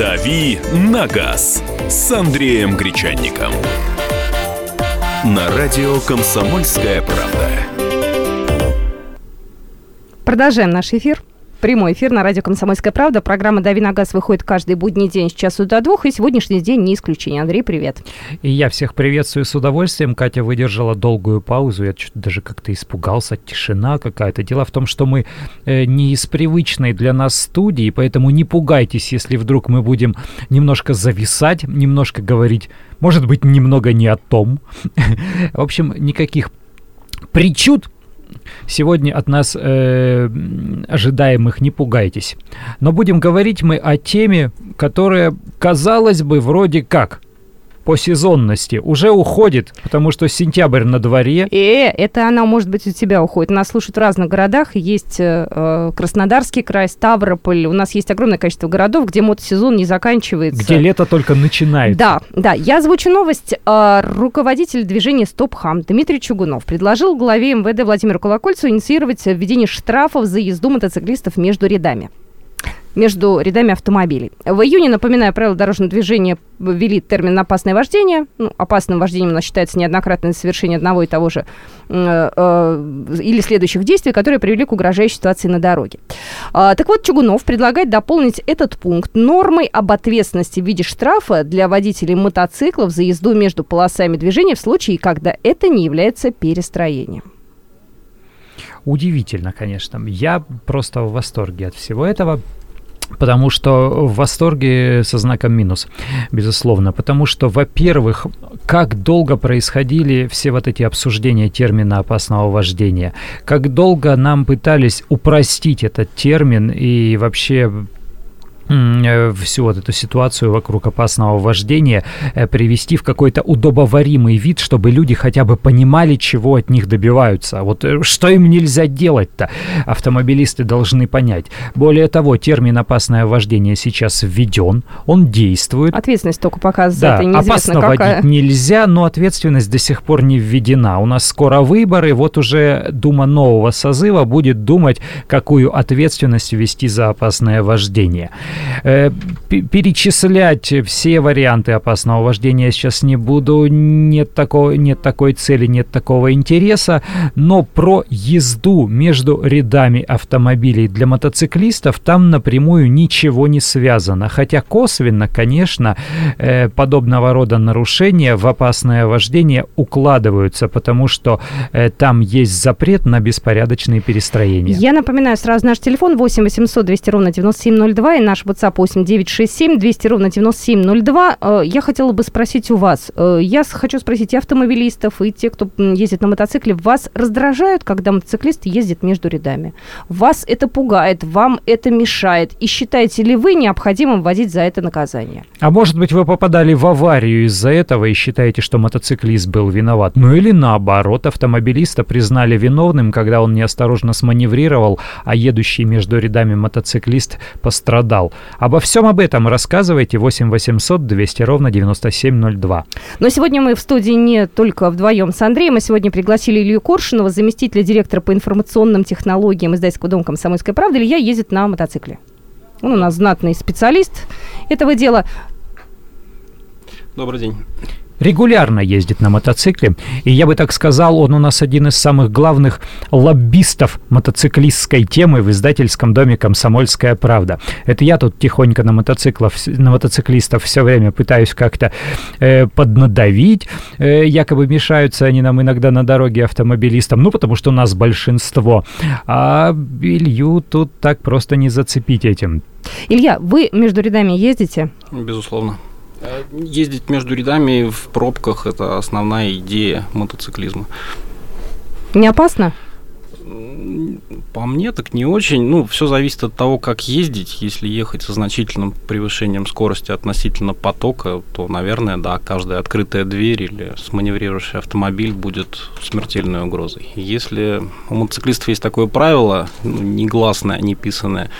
«Дави на газ» с Андреем Гречанником. На радио «Комсомольская правда». Продолжаем наш эфир. Прямой эфир на радио «Комсомольская правда». Программа «Дави на газ» выходит каждый будний день с часу до двух, и сегодняшний день не исключение. Андрей, привет. И я всех приветствую с удовольствием. Катя выдержала долгую паузу, я что-то даже как-то испугался, тишина какая-то. Дело в том, что мы э, не из привычной для нас студии, поэтому не пугайтесь, если вдруг мы будем немножко зависать, немножко говорить, может быть, немного не о том. В общем, никаких причуд сегодня от нас э, ожидаемых не пугайтесь. Но будем говорить мы о теме, которая, казалось бы, вроде как – по сезонности уже уходит, потому что сентябрь на дворе. Э, это она, может быть, у тебя уходит. Нас слушают в разных городах. Есть э, Краснодарский край, Ставрополь. У нас есть огромное количество городов, где мотосезон не заканчивается. Где лето только начинается. Да, да. Я озвучу новость. Э, руководитель движения «Стоп Хам» Дмитрий Чугунов предложил главе МВД Владимиру Колокольцу инициировать введение штрафов за езду мотоциклистов между рядами между рядами автомобилей. В июне, напоминаю, правила дорожного движения ввели термин «опасное вождение». Ну, опасным вождением у нас считается неоднократное совершение одного и того же э, э, или следующих действий, которые привели к угрожающей ситуации на дороге. А, так вот, Чугунов предлагает дополнить этот пункт нормой об ответственности в виде штрафа для водителей мотоциклов за езду между полосами движения в случае, когда это не является перестроением. Удивительно, конечно. Я просто в восторге от всего этого. Потому что в восторге со знаком минус, безусловно. Потому что, во-первых, как долго происходили все вот эти обсуждения термина опасного вождения, как долго нам пытались упростить этот термин и вообще всю вот эту ситуацию вокруг опасного вождения э, привести в какой-то удобоваримый вид, чтобы люди хотя бы понимали, чего от них добиваются. Вот э, что им нельзя делать-то, автомобилисты должны понять. Более того, термин «опасное вождение» сейчас введен, он действует. Ответственность только пока за да, это опасно какая. водить нельзя, но ответственность до сих пор не введена. У нас скоро выборы, вот уже Дума нового созыва будет думать, какую ответственность ввести за опасное вождение. Э, перечислять все варианты опасного вождения я сейчас не буду, нет, такого, нет такой цели, нет такого интереса, но про езду между рядами автомобилей для мотоциклистов там напрямую ничего не связано, хотя косвенно, конечно, э, подобного рода нарушения в опасное вождение укладываются, потому что э, там есть запрет на беспорядочные перестроения. Я напоминаю сразу наш телефон 8 800 200 ровно 9702 и наш WhatsApp 8 967 200 ровно 9702. Э, я хотела бы спросить у вас, э, я хочу спросить и автомобилистов, и те, кто ездит на мотоцикле, вас раздражают, когда мотоциклист ездит между рядами? Вас это пугает, вам это мешает? И считаете ли вы необходимым вводить за это наказание? А может быть, вы попадали в аварию из-за этого и считаете, что мотоциклист был виноват? Ну или наоборот, автомобилиста признали виновным, когда он неосторожно сманеврировал, а едущий между рядами мотоциклист пострадал. Обо всем об этом рассказывайте 8 800 200 ровно 9702. Но сегодня мы в студии не только вдвоем с Андреем. Мы сегодня пригласили Илью Коршунова, заместителя директора по информационным технологиям издательского дома «Комсомольская правда». Илья ездит на мотоцикле. Он у нас знатный специалист этого дела. Добрый день регулярно ездит на мотоцикле. И я бы так сказал, он у нас один из самых главных лоббистов мотоциклистской темы в издательском доме «Комсомольская правда». Это я тут тихонько на, мотоциклов, на мотоциклистов все время пытаюсь как-то э, поднадавить. Э, якобы мешаются они нам иногда на дороге автомобилистам, ну, потому что у нас большинство. А Илью тут так просто не зацепить этим. Илья, вы между рядами ездите? Безусловно. Э, ездить между рядами в пробках – это основная идея мотоциклизма. Не опасно? По мне так не очень. Ну, все зависит от того, как ездить. Если ехать со значительным превышением скорости относительно потока, то, наверное, да, каждая открытая дверь или сманеврировавший автомобиль будет смертельной угрозой. Если у мотоциклистов есть такое правило, ну, негласное, не писанное,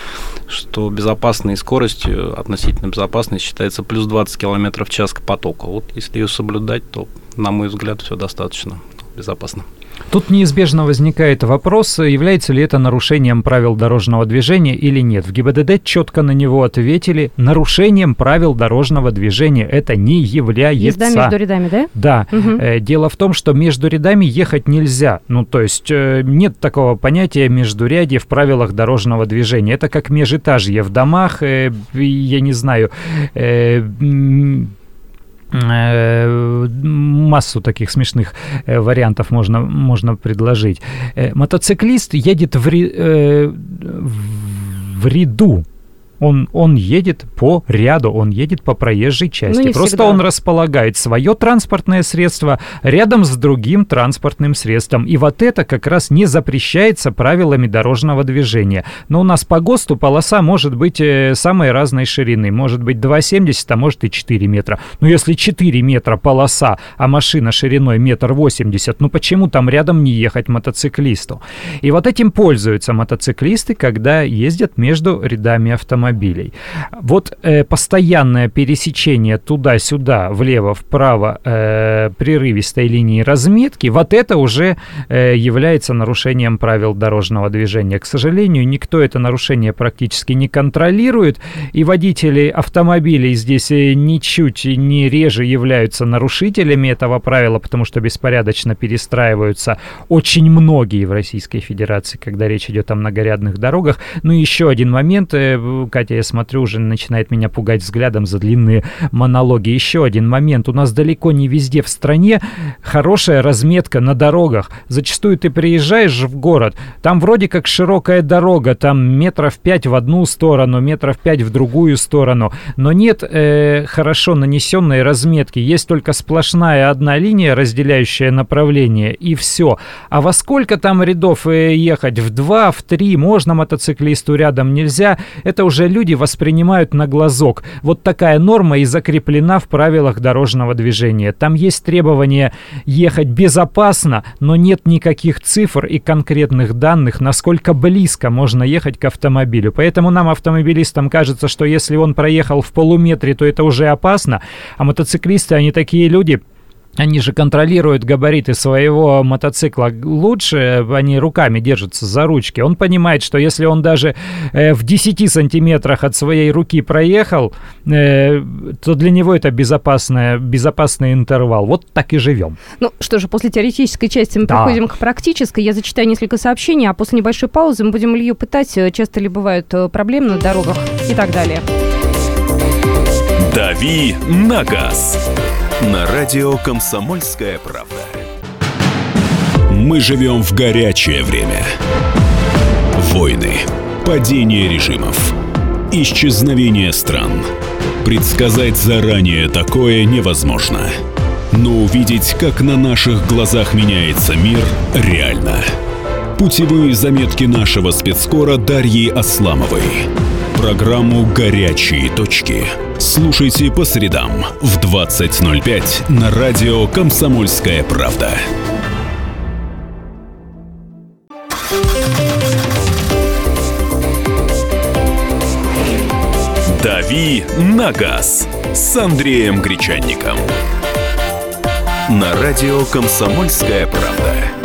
что безопасной скоростью, относительно безопасной, считается плюс 20 км в час к потоку. Вот если ее соблюдать, то, на мой взгляд, все достаточно безопасно. Тут неизбежно возникает вопрос, является ли это нарушением правил дорожного движения или нет. В ГИБДД четко на него ответили, нарушением правил дорожного движения это не является. Езда между рядами, да? Да. Э, Дело в том, что между рядами ехать нельзя. Ну, то есть э, нет такого понятия междурядье в правилах дорожного движения. Это как межэтажье в домах, э, я не знаю, массу таких смешных э, вариантов можно, можно предложить. Э, мотоциклист едет в, э, в ряду. Он, он едет по ряду, он едет по проезжей части. Ну, Просто всегда. он располагает свое транспортное средство рядом с другим транспортным средством. И вот это как раз не запрещается правилами дорожного движения. Но у нас по ГОСТу полоса может быть э, самой разной ширины. Может быть 2,70, а может и 4 метра. Но если 4 метра полоса, а машина шириной метр восемьдесят, ну почему там рядом не ехать мотоциклисту? И вот этим пользуются мотоциклисты, когда ездят между рядами автомобилей. Вот э, постоянное пересечение туда-сюда, влево-вправо э, прерывистой линии разметки, вот это уже э, является нарушением правил дорожного движения. К сожалению, никто это нарушение практически не контролирует, и водители автомобилей здесь э, ничуть не реже являются нарушителями этого правила, потому что беспорядочно перестраиваются очень многие в Российской Федерации, когда речь идет о многорядных дорогах. Ну и еще один момент, э, Катя, я смотрю, уже начинает меня пугать взглядом за длинные монологи. Еще один момент. У нас далеко не везде в стране хорошая разметка на дорогах. Зачастую ты приезжаешь в город, там вроде как широкая дорога, там метров пять в одну сторону, метров пять в другую сторону, но нет э, хорошо нанесенной разметки. Есть только сплошная одна линия, разделяющая направление, и все. А во сколько там рядов э, ехать? В два, в три? Можно мотоциклисту рядом, нельзя? Это уже люди воспринимают на глазок. Вот такая норма и закреплена в правилах дорожного движения. Там есть требование ехать безопасно, но нет никаких цифр и конкретных данных, насколько близко можно ехать к автомобилю. Поэтому нам, автомобилистам, кажется, что если он проехал в полуметре, то это уже опасно. А мотоциклисты, они такие люди, они же контролируют габариты своего мотоцикла лучше, они руками держатся за ручки. Он понимает, что если он даже э, в 10 сантиметрах от своей руки проехал, э, то для него это безопасная, безопасный интервал. Вот так и живем. Ну что же, после теоретической части мы Да. переходим к практической. Я зачитаю несколько сообщений, а после небольшой паузы мы будем Илью пытать, э, часто ли бывают э, проблемы на дорогах и так далее. «Дави на газ» на радио «Комсомольская правда». Мы живем в горячее время. Войны, падение режимов, исчезновение стран. Предсказать заранее такое невозможно. Но увидеть, как на наших глазах меняется мир, реально. Путевые заметки нашего спецскора Дарьи Асламовой. Программу «Горячие точки». Слушайте по средам в 20.05 на радио «Комсомольская правда». «Дави на газ» с Андреем Гречанником. На радио «Комсомольская правда».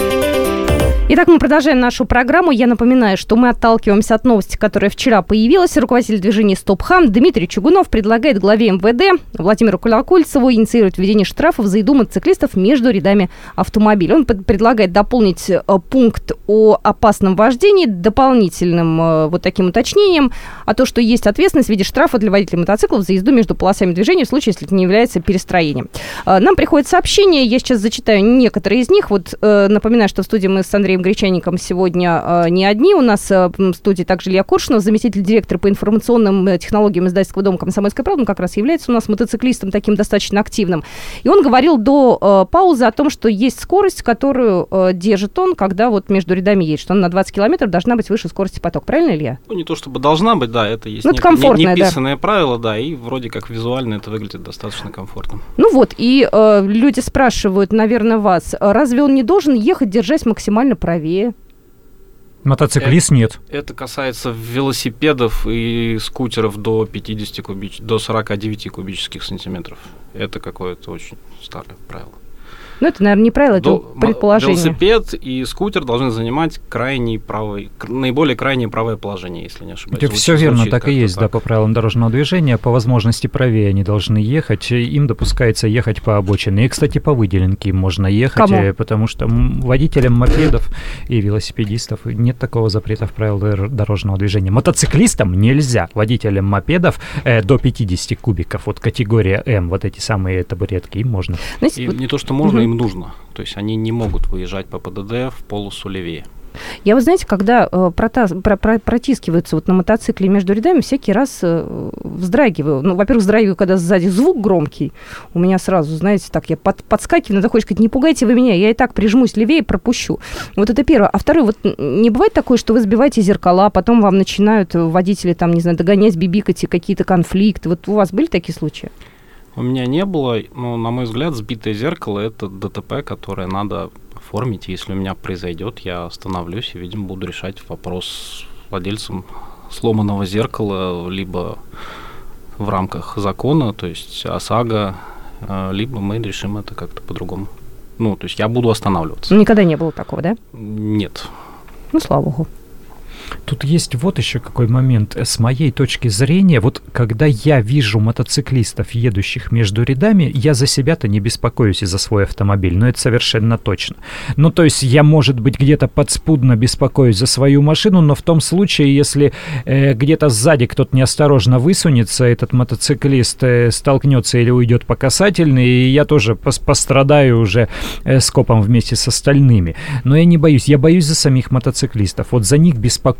Итак, мы продолжаем нашу программу. Я напоминаю, что мы отталкиваемся от новости, которая вчера появилась. Руководитель движения «Стоп Хам» Дмитрий Чугунов предлагает главе МВД Владимиру Колокольцеву инициировать введение штрафов за еду мотоциклистов между рядами автомобилей. Он предлагает дополнить э, пункт о опасном вождении дополнительным э, вот таким уточнением, а то, что есть ответственность в виде штрафа для водителей мотоциклов за езду между полосами движения в случае, если это не является перестроением. Э, Нам приходят сообщения, я сейчас зачитаю некоторые из них. Вот напоминаю, что в студии мы с Андреем Гречанником сегодня э, не одни. У нас э, в студии также Илья Коршунов, заместитель директора по информационным э, технологиям издательского дома «Комсомольская правда». Он как раз является у нас мотоциклистом таким достаточно активным. И он говорил до паузы о том, что есть скорость, которую держит он, когда вот между рядами едет, что она на 20 километров должна быть выше скорости поток. Правильно, Илья? Ну, не то чтобы должна быть, да, это есть Ну, это комфортное, да. неписанное правило, да, и вроде как визуально это выглядит достаточно комфортно. Ну вот, и э, люди спрашивают, наверное, вас, разве он не должен ехать, держась максимально правее? Мотоциклист нет. Это касается велосипедов и скутеров до 50 кубич... до 49 кубических сантиметров. Это какое-то очень старое правило. Ну, это, наверное, не правило, это До- предположение. Велосипед и скутер должны занимать крайний правый, наиболее крайнее правое положение, если не ошибаюсь. Это все верно, так и есть, да, так. по правилам дорожного движения. По возможности правее они должны ехать. Им допускается ехать по обочине. И, кстати, по выделенке им можно ехать, Кому? э, потому что водителям мопедов и велосипедистов нет такого запрета в правилах дор- дорожного движения. Мотоциклистам нельзя. Водителям мопедов э, до 50 кубиков, вот категория М, вот эти самые табуретки, им можно. Знаете, И вот не то, что можно. Им нужно. То есть они не могут выезжать по ПДД в полосу левее. Я вот, знаете, когда э, прота- про- про- протискиваются вот на мотоцикле между рядами, всякий раз э, вздрагиваю. Ну, во-первых, вздрагиваю, когда сзади звук громкий. У меня сразу, знаете, так, я под, подскакиваю, надо хочешь сказать, не пугайте вы меня, я и так прижмусь левее, пропущу. Вот это первое. А второе, вот не бывает такое, что вы сбиваете зеркала, потом вам начинают э, водители, там, не знаю, догонять, бибикать и какие-то конфликты. Вот у вас были такие случаи? У меня не было, но, на мой взгляд, сбитое зеркало – это ДТП, которое надо оформить. Если у меня произойдет, я остановлюсь и, видимо, буду решать вопрос с владельцем сломанного зеркала, либо в рамках закона, то есть ОСАГО, э, либо мы решим это как-то по-другому. Ну, то есть я буду останавливаться. Никогда не было такого, да? Нет. Ну, слава богу. Тут есть вот еще какой момент. С моей точки зрения, вот когда я вижу мотоциклистов, едущих между рядами, я за себя-то не беспокоюсь и за свой автомобиль, но это совершенно точно. Ну, то есть я, может быть, где-то подспудно беспокоюсь за свою машину, но в том случае, если э, где-то сзади кто-то неосторожно высунется, этот мотоциклист э, столкнется или уйдет по касательной, и я тоже пос- пострадаю уже э, скопом вместе с остальными. Но я не боюсь, я боюсь за самих мотоциклистов. Вот за них беспокоюсь.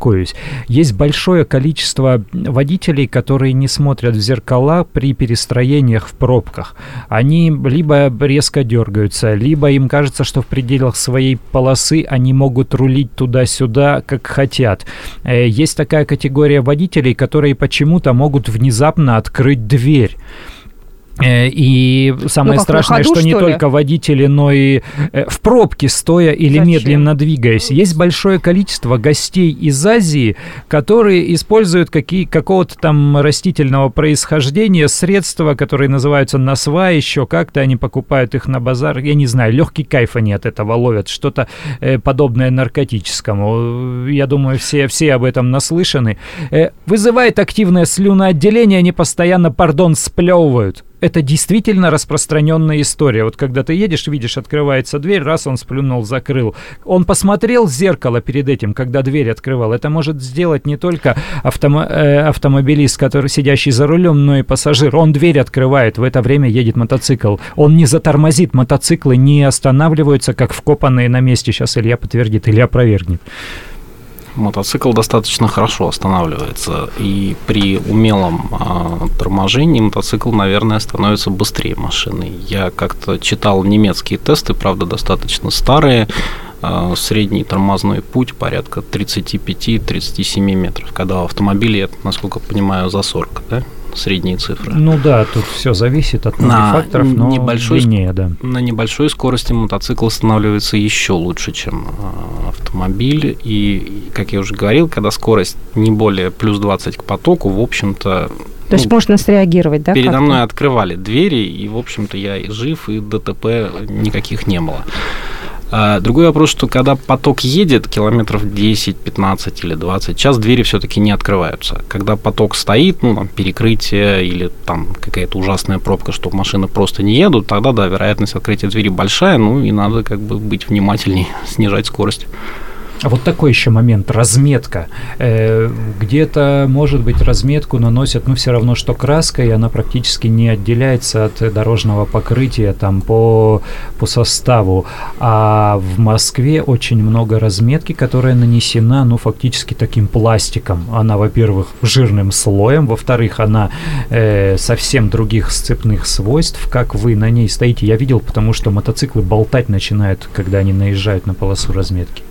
Есть большое количество водителей, которые не смотрят в зеркала при перестроениях в пробках. Они либо резко дергаются, либо им кажется, что в пределах своей полосы они могут рулить туда-сюда, как хотят. Э, Есть такая категория водителей, которые почему-то могут внезапно открыть дверь. Э, И самое Ну, страшное, ходу, что не что ли? только водители, но и э, в пробке стоя или Зачем? медленно двигаясь. Есть большое количество гостей из Азии, которые используют какие, какого-то там растительного происхождения средства, которые называются насва, еще как-то они покупают их на базар. Я не знаю, легкий кайф они от этого ловят, что-то э, подобное наркотическому. Я думаю, все, все об этом наслышаны. Вызывает активное слюноотделение, они постоянно, пардон, сплевывают. Это действительно распространенная история. Вот когда ты едешь, видишь, открывается дверь, раз он сплюнул, закрыл. Он посмотрел в зеркало перед этим, когда дверь открывал. Это может сделать не только автомо- э, автомобилист, который сидящий за рулем, но и пассажир. Он дверь открывает, в это время едет мотоцикл. Он не затормозит, мотоциклы не останавливаются, как вкопанные на месте. Сейчас Илья подтвердит или опровергнет. Мотоцикл достаточно хорошо останавливается, и при умелом а, торможении мотоцикл, наверное, становится быстрее машины. Я как-то читал немецкие тесты, правда, достаточно старые. а, средний тормозной путь порядка 35-37 метров, когда в автомобиле, насколько понимаю, за 40, да? Средние цифры. Ну да, тут все зависит от многих На факторов, но небольшой длиннее, да. На небольшой скорости мотоцикл останавливается еще лучше, чем э, автомобиль. И, как я уже говорил, когда скорость не более плюс 20 к потоку, в общем-то, То есть ну, можно среагировать, да? передо мной открывали двери, и, в общем-то, я и жив, и ДТП никаких не было. А, Другой вопрос, что когда поток едет километров 10, 15 или 20, час двери все-таки не открываются. Когда поток стоит, ну, там, перекрытие или там какая-то ужасная пробка, что машины просто не едут, тогда, да, вероятность открытия двери большая, ну, и надо как бы быть внимательней, снижать скорость. А вот такой еще момент, разметка. Э, где-то, может быть, разметку наносят, ну, все равно, что краской, она практически не отделяется от дорожного покрытия там по, по составу. А в Москве очень много разметки, которая нанесена, ну, фактически таким пластиком. Она, во-первых, жирным слоем, во-вторых, она э, совсем других сцепных свойств, как вы на ней стоите. Я видел, потому что мотоциклы болтать начинают, когда они наезжают на полосу разметки.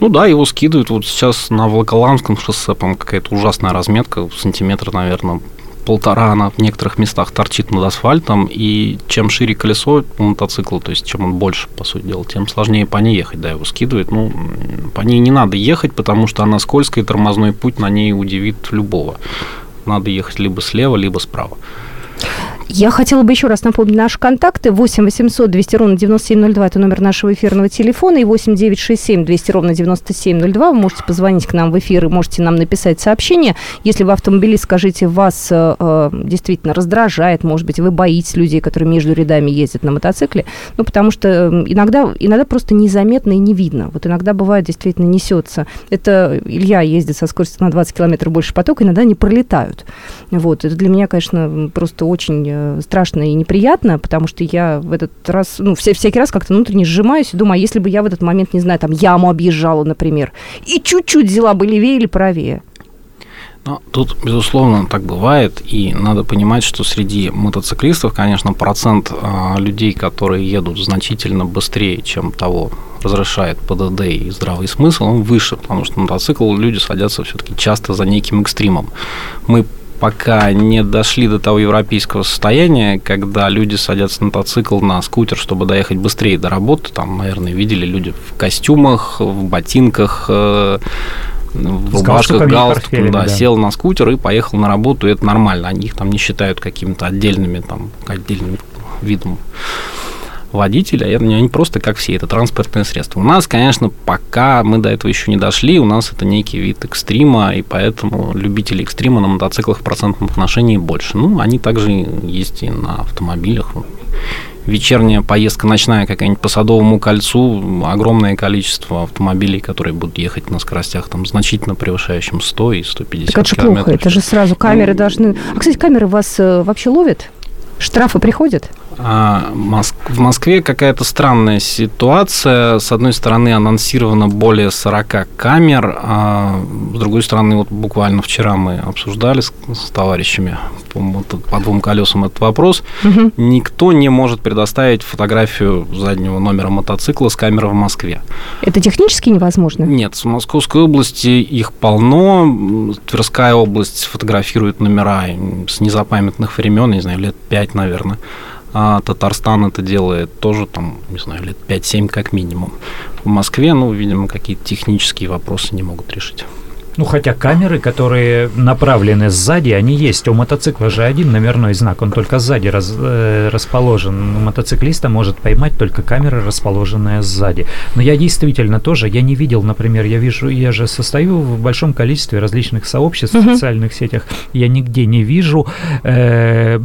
Ну да, его скидывают. Вот сейчас на Волоколамском шоссе, по какая-то ужасная разметка, сантиметр, наверное, полтора она в некоторых местах торчит над асфальтом, и чем шире колесо мотоцикла, то есть чем он больше, по сути дела, тем сложнее по ней ехать, да, его скидывает. Ну, по ней не надо ехать, потому что она скользкая, и тормозной путь на ней удивит любого. Надо ехать либо слева, либо справа. Я хотела бы еще раз напомнить наши контакты. 8 800 200 ровно 9702 – это номер нашего эфирного телефона. И 8 967 200 ровно 9702. Вы можете позвонить к нам в эфир и можете нам написать сообщение. Если вы автомобилист, скажите, вас э, э, действительно раздражает, может быть, вы боитесь людей, которые между рядами ездят на мотоцикле. Ну, потому что э, иногда, иногда просто незаметно и не видно. Вот иногда бывает действительно несется. Это Илья ездит со скоростью на 20 километров больше потока, иногда не пролетают. Вот. Это для меня, конечно, просто очень э, страшно и неприятно, потому что я в этот раз, ну, все, всякий раз как-то внутренне сжимаюсь и думаю, а если бы я в этот момент, не знаю, там, яму объезжала, например, и чуть-чуть взяла бы левее или правее? Ну, тут, безусловно, так бывает, и надо понимать, что среди мотоциклистов, конечно, процент э, людей, которые едут значительно быстрее, чем того разрешает ПДД и здравый смысл, он выше, потому что мотоцикл люди садятся все-таки часто за неким экстримом. Мы пока не дошли до того европейского состояния, когда люди садятся на мотоцикл, на скутер, чтобы доехать быстрее до работы. Там, наверное, видели люди в костюмах, в ботинках, э, в рубашках, галстуках, да, да, сел на скутер и поехал на работу, и это нормально. Они их там не считают какими-то отдельными, там, отдельным видом водителя, они просто как все, это транспортное средство. У нас, конечно, пока мы до этого еще не дошли, у нас это некий вид экстрима, и поэтому любителей экстрима на мотоциклах в процентном отношении больше. Ну, они также есть и на автомобилях. Вечерняя поездка ночная какая-нибудь по Садовому кольцу, огромное количество автомобилей, которые будут ехать на скоростях там значительно превышающим 100 и 150 так это километров. плохо, это же сразу камеры ну, должны... А, кстати, камеры вас э, вообще ловят? Штрафы приходят? А, в Москве какая-то странная ситуация. С одной стороны, анонсировано более 40 камер, а с другой стороны, вот буквально вчера мы обсуждали с, с товарищами по, по двум колесам этот вопрос. Угу. Никто не может предоставить фотографию заднего номера мотоцикла с камеры в Москве. Это технически невозможно? Нет, в Московской области их полно. Тверская область фотографирует номера с незапамятных времен, не знаю, лет 5, наверное а Татарстан это делает тоже там, не знаю, лет 5-7 как минимум. В Москве, ну, видимо, какие-то технические вопросы не могут решить. Ну, хотя камеры, которые направлены сзади, они есть. У мотоцикла же один номерной знак, он только сзади раз, э, расположен. Мотоциклиста может поймать только камера, расположенная сзади. Но я действительно тоже, я не видел, например, я вижу, я же состою в большом количестве различных сообществ в социальных сетях, я нигде не вижу э,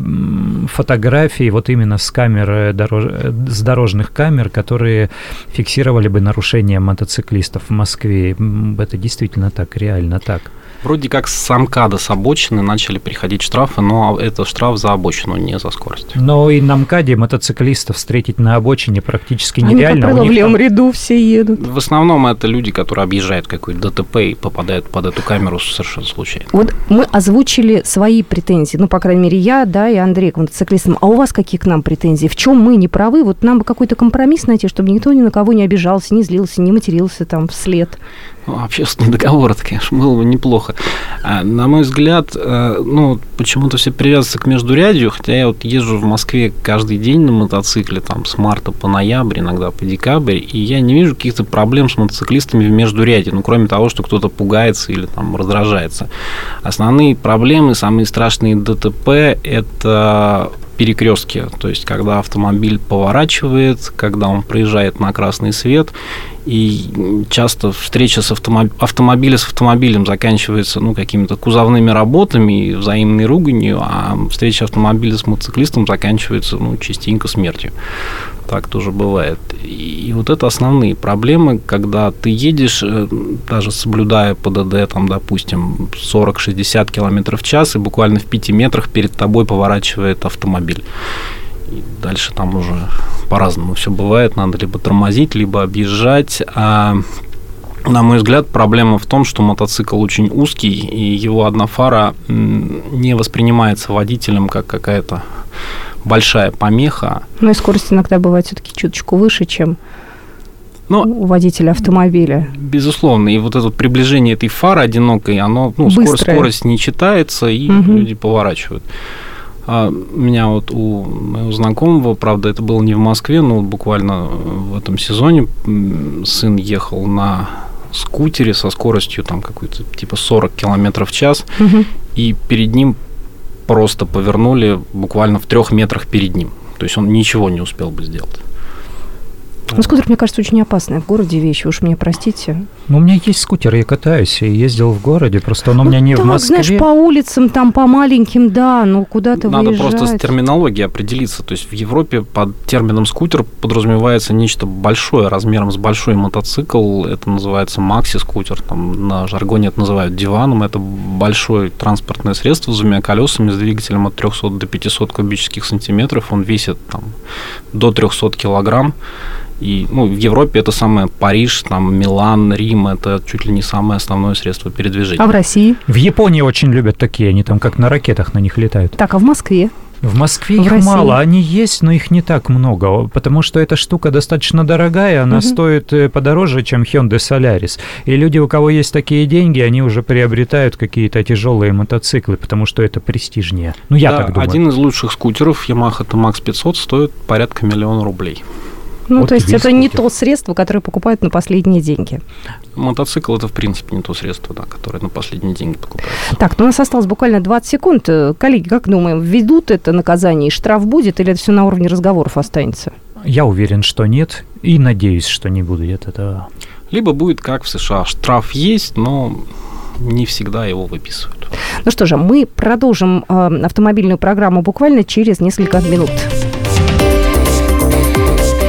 фотографий вот именно с камер, э, дорож, с дорожных камер, которые фиксировали бы нарушения мотоциклистов в Москве. Это действительно так, реально реально так. Вроде как с МКАДа с обочины начали приходить штрафы, но это штраф за обочину, не за скорость. Но и на МКАДе мотоциклистов встретить на обочине практически Они нереально. Они по правилам там... ряду все едут. В основном это люди, которые объезжают какой-то ДТП и попадают под эту камеру совершенно случайно. Вот мы озвучили свои претензии, ну, по крайней мере, я, да, и Андрей к мотоциклистам. А у вас какие к нам претензии? В чем мы не правы? Вот нам бы какой-то компромисс найти, чтобы никто ни на кого не обижался, не злился, не матерился там вслед. Ну, общественный договор, это, конечно, было бы неплохо. А, на мой взгляд, э, ну, почему-то все привязываются к междурядью, хотя я вот езжу в Москве каждый день на мотоцикле, там, с марта по ноябрь, иногда по декабрь, и я не вижу каких-то проблем с мотоциклистами в междуряде, ну, кроме того, что кто-то пугается или там раздражается. Основные проблемы, самые страшные ДТП – это перекрестке, то есть когда автомобиль поворачивает, когда он проезжает на красный свет, и часто встреча с автомоб... автомобиля с автомобилем заканчивается ну, какими-то кузовными работами и взаимной руганью, а встреча автомобиля с мотоциклистом заканчивается ну, частенько смертью. Так тоже бывает. И вот это основные проблемы, когда ты едешь, э, даже соблюдая ПДД, там, допустим, 40-60 км в час, и буквально в 5 метрах перед тобой поворачивает автомобиль. И дальше там уже по-разному все бывает. Надо либо тормозить, либо объезжать. А на мой взгляд, проблема в том, что мотоцикл очень узкий, и его одна фара не воспринимается водителем как какая-то большая помеха. Ну и скорость иногда бывает все-таки чуточку выше, чем но, у водителя автомобиля. Безусловно. И вот это приближение этой фары одинокой, оно, ну, скорость, скорость не читается, и угу. люди поворачивают. А у меня вот у моего знакомого, правда, это было не в Москве, но буквально в этом сезоне сын ехал на скутере со скоростью там какой-то типа 40 километров в час, угу. и перед ним просто повернули буквально в трех метрах перед ним. То есть он ничего не успел бы сделать. Ну, скутер, мне кажется, очень опасная в городе вещь, уж мне простите. Ну, у меня есть скутер, я катаюсь и ездил в городе, просто он у меня ну, не так, в Москве. знаешь, по улицам, там, по маленьким, да, ну, куда-то Надо выезжать. просто с терминологией определиться. То есть в Европе под термином скутер подразумевается нечто большое, размером с большой мотоцикл. Это называется макси-скутер. Там на жаргоне это называют диваном. Это большое транспортное средство с двумя колесами, с двигателем от 300 до 500 кубических сантиметров. Он весит там, до 300 килограмм. И ну, в Европе это самое Париж, там Милан, Рим, это чуть ли не самое основное средство передвижения. А в России? В Японии очень любят такие, они там как на ракетах на них летают. Так, а в Москве? В Москве В их России? мало, они есть, но их не так много, потому что эта штука достаточно дорогая, она Мгм. стоит э, подороже, чем Hyundai Solaris. И люди, у кого есть такие деньги, они уже приобретают какие-то тяжелые мотоциклы, потому что это престижнее. Ну, я Да, так думаю. Один из лучших скутеров Yamaha TMAX 500 стоит порядка миллиона рублей. Ну, Вот то есть это не то средство, которое покупают на последние деньги. Мотоцикл это в принципе не то средство, да, которое на последние деньги покупается. Так, ну у нас осталось буквально 20 секунд. Э, Коллеги, как думаем, введут это наказание и штраф будет, или это все на уровне разговоров останется? Я уверен, что нет, и надеюсь, что не будет этого. Либо будет как в США, штраф есть, но не всегда его выписывают. Ну что же, мы продолжим э, автомобильную программу буквально через несколько минут.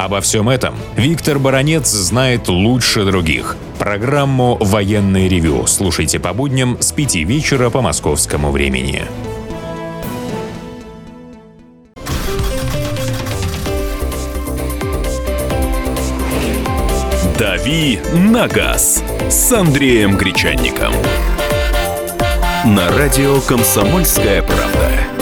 Обо всем этом Виктор Баронец знает лучше других. Программу «Военный ревю» слушайте по будням с 5 вечера по московскому времени. «Дави на газ» с Андреем Гречанником. На радио «Комсомольская правда».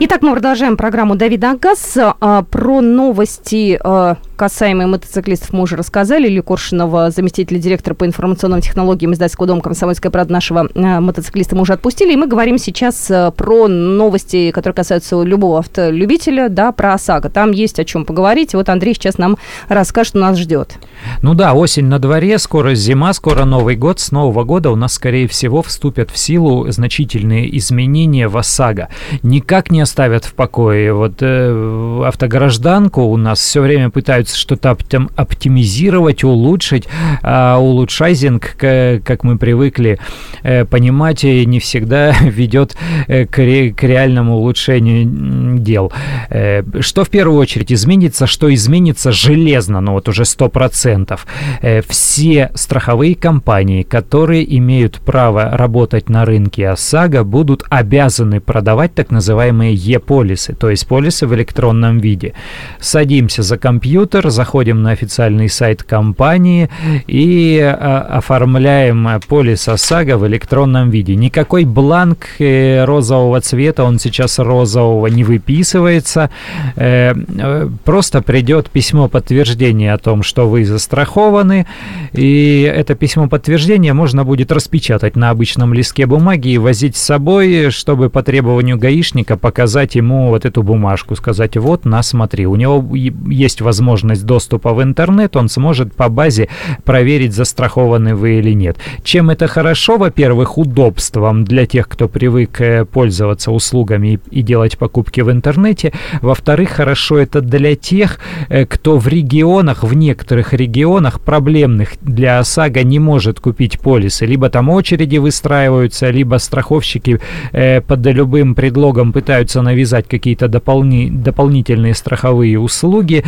Итак, мы продолжаем программу Давида Газ. А, Про новости а, касаемые мотоциклистов мы уже рассказали. Илья Коршинова, заместитель директора по информационным технологиям издательского дома «Комсомольская правда» нашего а, мотоциклиста мы уже отпустили. И мы говорим сейчас а, про новости, которые касаются любого автолюбителя, да, про ОСАГО. Там есть о чем поговорить. Вот Андрей сейчас нам расскажет, что нас ждет. Ну да, осень на дворе, скоро зима, скоро Новый год. С Нового года у нас, скорее всего, вступят в силу значительные изменения в ОСАГО. Никак не оставят в покое. Вот э, автогражданку у нас все время пытаются что-то оптим- оптимизировать, улучшить. А улучшайзинг, как мы привыкли э, понимать, и не всегда ведет э, к, ре- к реальному улучшению дел. Э, Что в первую очередь изменится, что изменится железно, ну вот уже 100%. Э, Все страховые компании, которые имеют право работать на рынке ОСАГО, будут обязаны продавать так называемые Е-полисы, то есть полисы в электронном виде. Садимся за компьютер, заходим на официальный сайт компании и а, оформляем полис ОСАГО в электронном виде. Никакой бланк э, розового цвета, он сейчас розового не выписывается. Э, э, Просто придет письмо подтверждения о том, что вы застрахованы, и это письмо подтверждения можно будет распечатать на обычном листке бумаги и возить с собой, чтобы по требованию гаишника показать ему вот эту бумажку, сказать, вот, на, смотри, у него есть возможность доступа в интернет, он сможет по базе проверить, застрахованы вы или нет. Чем это хорошо? Во-первых, удобством для тех, кто привык э, пользоваться услугами и, делать покупки в интернете. Во-вторых, хорошо это для тех, э, кто в регионах, в некоторых регионах проблемных для ОСАГО не может купить полисы. Либо там очереди выстраиваются, либо страховщики э, под любым предлогом пытаются навязать какие-то дополни- дополнительные страховые услуги.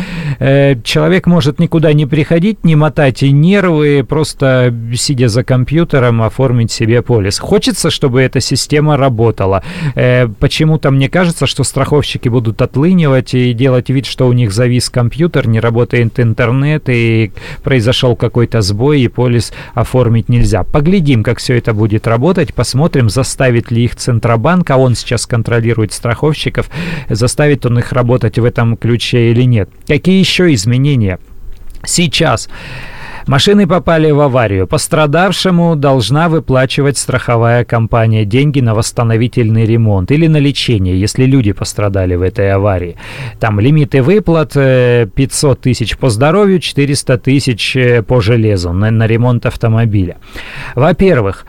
Человек может никуда не приходить, не мотать и нервы, просто сидя за компьютером, оформить себе полис. Хочется, чтобы эта система работала. Э, почему-то мне кажется, что страховщики будут отлынивать и делать вид, что у них завис компьютер, не работает интернет и произошел какой-то сбой, и полис оформить нельзя. Поглядим, как все это будет работать, посмотрим, заставит ли их Центробанк, а он сейчас контролирует страховщиков, заставит он их работать в этом ключе или нет. Какие еще изменения? Сейчас Машины попали в аварию. Пострадавшему должна выплачивать страховая компания деньги на восстановительный ремонт или на лечение, если люди пострадали в этой аварии. Там лимиты выплат 500 э, тысяч по здоровью, 400 тысяч э, по железу на, на ремонт автомобиля. Во-первых,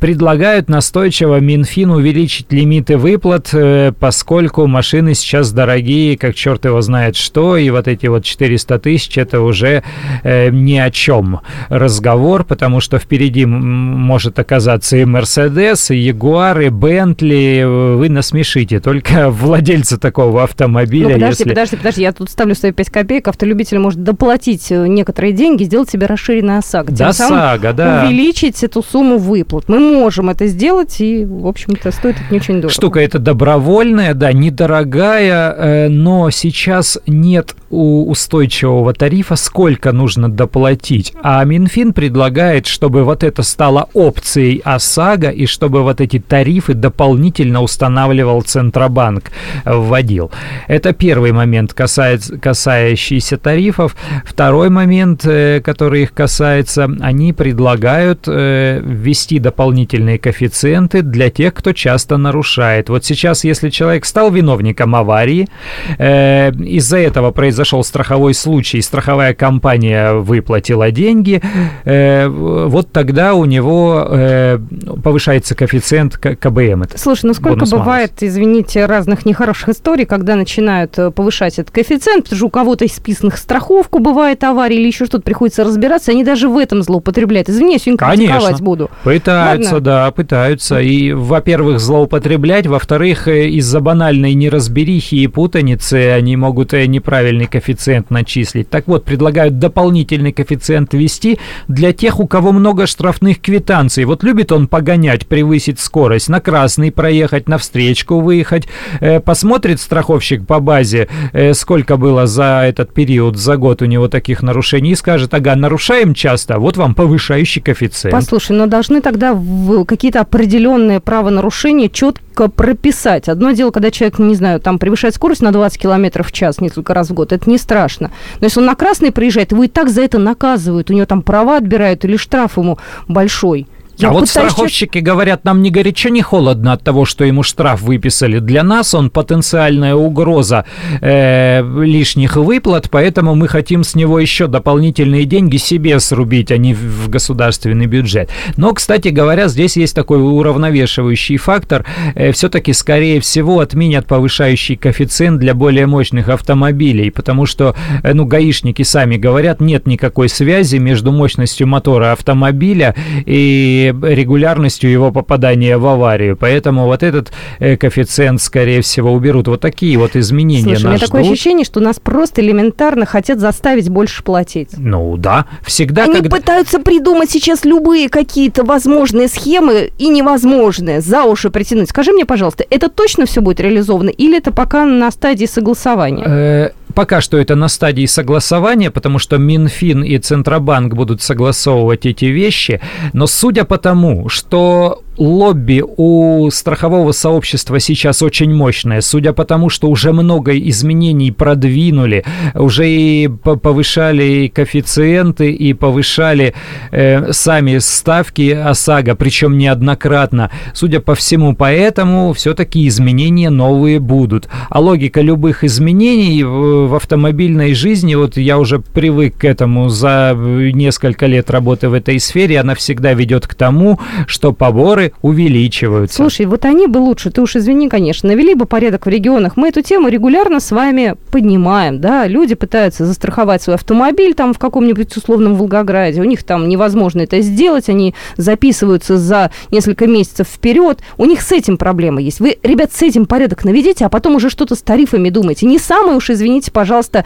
предлагают настойчиво Минфин увеличить лимиты выплат, э, поскольку машины сейчас дорогие, как черт его знает что, и вот эти вот 400 тысяч это уже не о чем разговор, потому что впереди может оказаться и Мерседес, и Ягуар, и Бентли. Вы насмешите только владельца такого автомобиля. Ну, подожди, если... подожди, подожди, я тут ставлю свои 5 копеек. Автолюбитель может доплатить э, некоторые деньги, сделать себе расширенный ОСАГО. Да, ОСАГО, да. увеличить эту сумму выплат. Мы можем это сделать, и, в общем-то, стоит это не очень дорого. Штука это добровольная, да, недорогая, э, но сейчас нет устойчивого тарифа, сколько нужно доплатить. А Минфин предлагает, чтобы вот это стало опцией ОСАГО и чтобы вот эти тарифы дополнительно устанавливал Центробанк, вводил. Это первый момент, касается, касающийся тарифов. Второй момент, э, который их касается, они предлагают э, ввести дополнительные коэффициенты для тех, кто часто нарушает. Вот сейчас, если человек стал виновником аварии, э, из-за этого произошел страховой случай, страховая компания выплатила деньги, э, вот тогда у него э, повышается коэффициент КБМ. Это Слушай, ну сколько бывает, извините, разных нехороших историй, когда начинают э, повышать этот коэффициент, потому что у кого-то из списанных страховку бывает авария или еще что-то, приходится разбираться, они даже в этом злоупотребляют. Извини, сегодня критиковать буду. Пытаются, Ладно? да, пытаются. И, во-первых, злоупотреблять, во-вторых, э, из-за банальной неразберихи и путаницы они могут э, неправильный коэффициент начислить. Так вот, предлагают дополнительный коэффициент ввести для тех, у кого много штрафных квитанций. Вот любит он погонять, превысить скорость, на красный проехать, на встречку выехать. Э, посмотрит страховщик по базе, э, сколько было за этот период, за год у него таких нарушений, и скажет, ага, нарушаем часто, вот вам повышающий коэффициент. Послушай, но должны тогда какие-то определенные правонарушения четко прописать. Одно дело, когда человек, не знаю, там превышает скорость на 20 км в час несколько раз в год, это не страшно. Но если он на красный приезжает, его и так за это наказывают, у него там права отбирают или штраф ему большой. Я а вот страховщики говорят, нам ни горячо, ни холодно от того, что ему штраф выписали. Для нас он потенциальная угроза э, лишних выплат, поэтому мы хотим с него еще дополнительные деньги себе срубить, а не в государственный бюджет. Но, кстати говоря, здесь есть такой уравновешивающий фактор. Э, все-таки, скорее всего, отменят повышающий коэффициент для более мощных автомобилей, потому что, э, ну, гаишники сами говорят, нет никакой связи между мощностью мотора автомобиля и регулярностью его попадания в аварию. Поэтому вот этот э, коэффициент, скорее всего, уберут. Вот такие вот изменения Слушай, нас у меня ждут. такое ощущение, что нас просто элементарно хотят заставить больше платить. Ну да, всегда. Они когда... пытаются придумать сейчас любые какие-то возможные схемы и невозможные за уши притянуть. Скажи мне, пожалуйста, это точно все будет реализовано или это пока на стадии согласования? Пока что это на стадии согласования, потому что Минфин и Центробанк будут согласовывать эти вещи. Но судя по тому, что лобби у страхового сообщества сейчас очень мощное, судя по тому, что уже много изменений продвинули, уже и повышали коэффициенты и повышали э, сами ставки ОСАГО, причем неоднократно. Судя по всему, поэтому все-таки изменения новые будут. А логика любых изменений в автомобильной жизни, вот я уже привык к этому за несколько лет работы в этой сфере, она всегда ведет к тому, что поборы увеличиваются. Слушай, вот они бы лучше, ты уж извини, конечно, навели бы порядок в регионах. Мы эту тему регулярно с вами поднимаем, да, люди пытаются застраховать свой автомобиль там в каком-нибудь условном Волгограде, у них там невозможно это сделать, они записываются за несколько месяцев вперед, у них с этим проблема есть. Вы, ребят, с этим порядок наведите, а потом уже что-то с тарифами думайте. Не самые уж, извините, пожалуйста,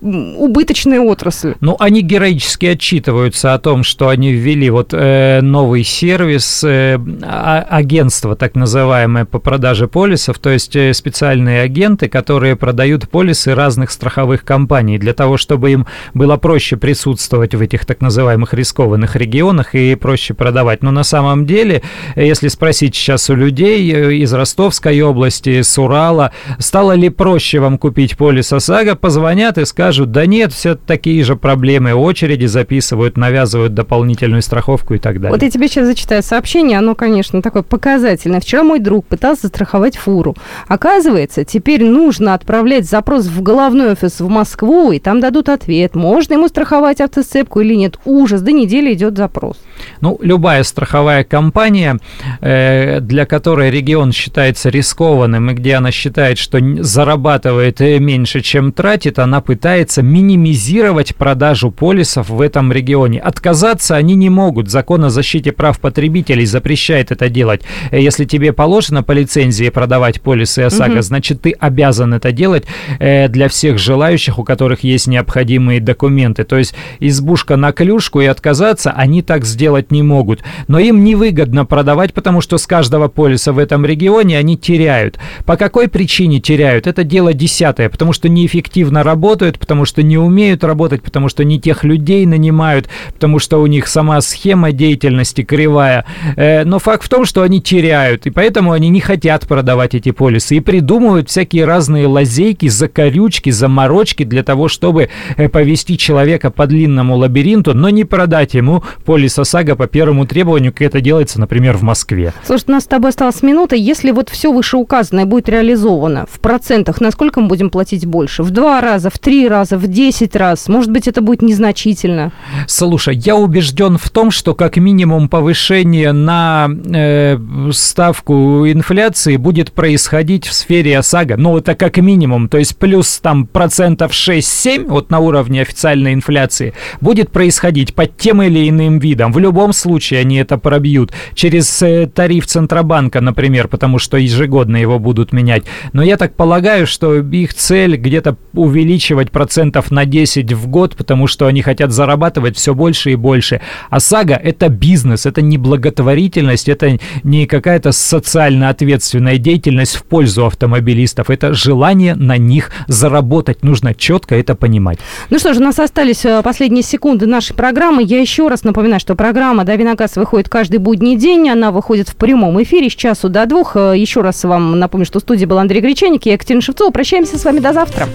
убыточная отрасль. Ну, они героически отчитываются о том, что они ввели вот э, новый сервис, э, а, агентство так называемое по продаже полисов, то есть э, специальные агенты, которые продают полисы разных страховых компаний для того, чтобы им было проще присутствовать в этих так называемых рискованных регионах и проще продавать. Но на самом деле, если спросить сейчас у людей э, из Ростовской области, с Урала, стало ли проще вам купить полис ОСАГО, позвонят и скажут, да нет, все такие же проблемы, очереди записывают, навязывают дополнительную страховку и так далее. Вот я тебе сейчас зачитаю сообщение, оно, конечно, такое показательное. Вчера мой друг пытался застраховать фуру. Оказывается, теперь нужно отправлять запрос в головной офис в Москву, и там дадут ответ, можно ему страховать автосцепку или нет. Ужас, до недели идет запрос. Ну, любая страховая компания, э, для которой регион считается рискованным и где она считает, что зарабатывает э, меньше, чем тратит, она пытается минимизировать продажу полисов в этом регионе. Отказаться они не могут. Закон о защите прав потребителей запрещает это делать. Э, если тебе положено по лицензии продавать полисы ОСАГО, угу. значит, ты обязан это делать для всех желающих, у которых есть необходимые документы. То есть избушка на клюшку и отказаться они так сделать не могут. Но им невыгодно продавать, потому что с каждого полиса в этом регионе они теряют. По какой причине теряют? Это дело десятое, потому что неэффективно работают, потому что не умеют работать, потому что не тех людей нанимают, потому что у них сама схема деятельности кривая. Э, но факт в том, что они теряют, и поэтому они не хотят продавать эти полисы и придумывают всякие разные лазейки, закорючки, заморочки для того, чтобы э, повести человека по длинному лабиринту, но не продать ему полис ОСАГО по первому требованию, как это делается, например, в Москве. Слушай, у нас с тобой осталась минута. Если вот все вышеуказанное будет реализовано в процентах, насколько мы будем платить больше? В два раза, в три раза, в десять раз? Может быть, это будет незначительно? Слушай, я убежден в том, что как минимум повышение на э, ставку инфляции будет происходить в сфере ОСАГО. Ну, это как минимум. То есть плюс там процентов 6-7 вот на уровне официальной инфляции будет происходить под тем или иным видом. В любом случае они это пробьют. Через э, тариф Центробанка, например, потому что ежегодно его будут менять. Но я так полагаю, что их цель где-то увеличивать процентов на 10 в год, потому что они хотят зарабатывать все больше и больше. А САГА – это бизнес, это не благотворительность, это не какая-то социально ответственная деятельность в пользу автомобилистов. Это желание на них заработать. Нужно четко это понимать. Ну что ж, у нас остались э, последние секунды нашей программы. Я еще раз напоминаю, что программа «Дави на газ» выходит каждый будний день. Она выходит в прямом эфире с часу до двух. Э, еще раз вам напомню, что в студии был Андрей Гречаник и Екатерина Шевцова. Прощаемся с вами до завтра.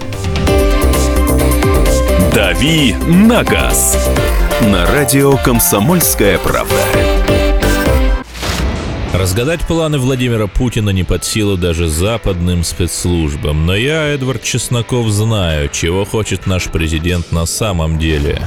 «Дави на газ» на радио «Комсомольская правда». Разгадать планы Владимира Путина не под силу даже западным спецслужбам. Но я, Эдвард Чесноков, знаю, чего хочет наш президент на самом деле.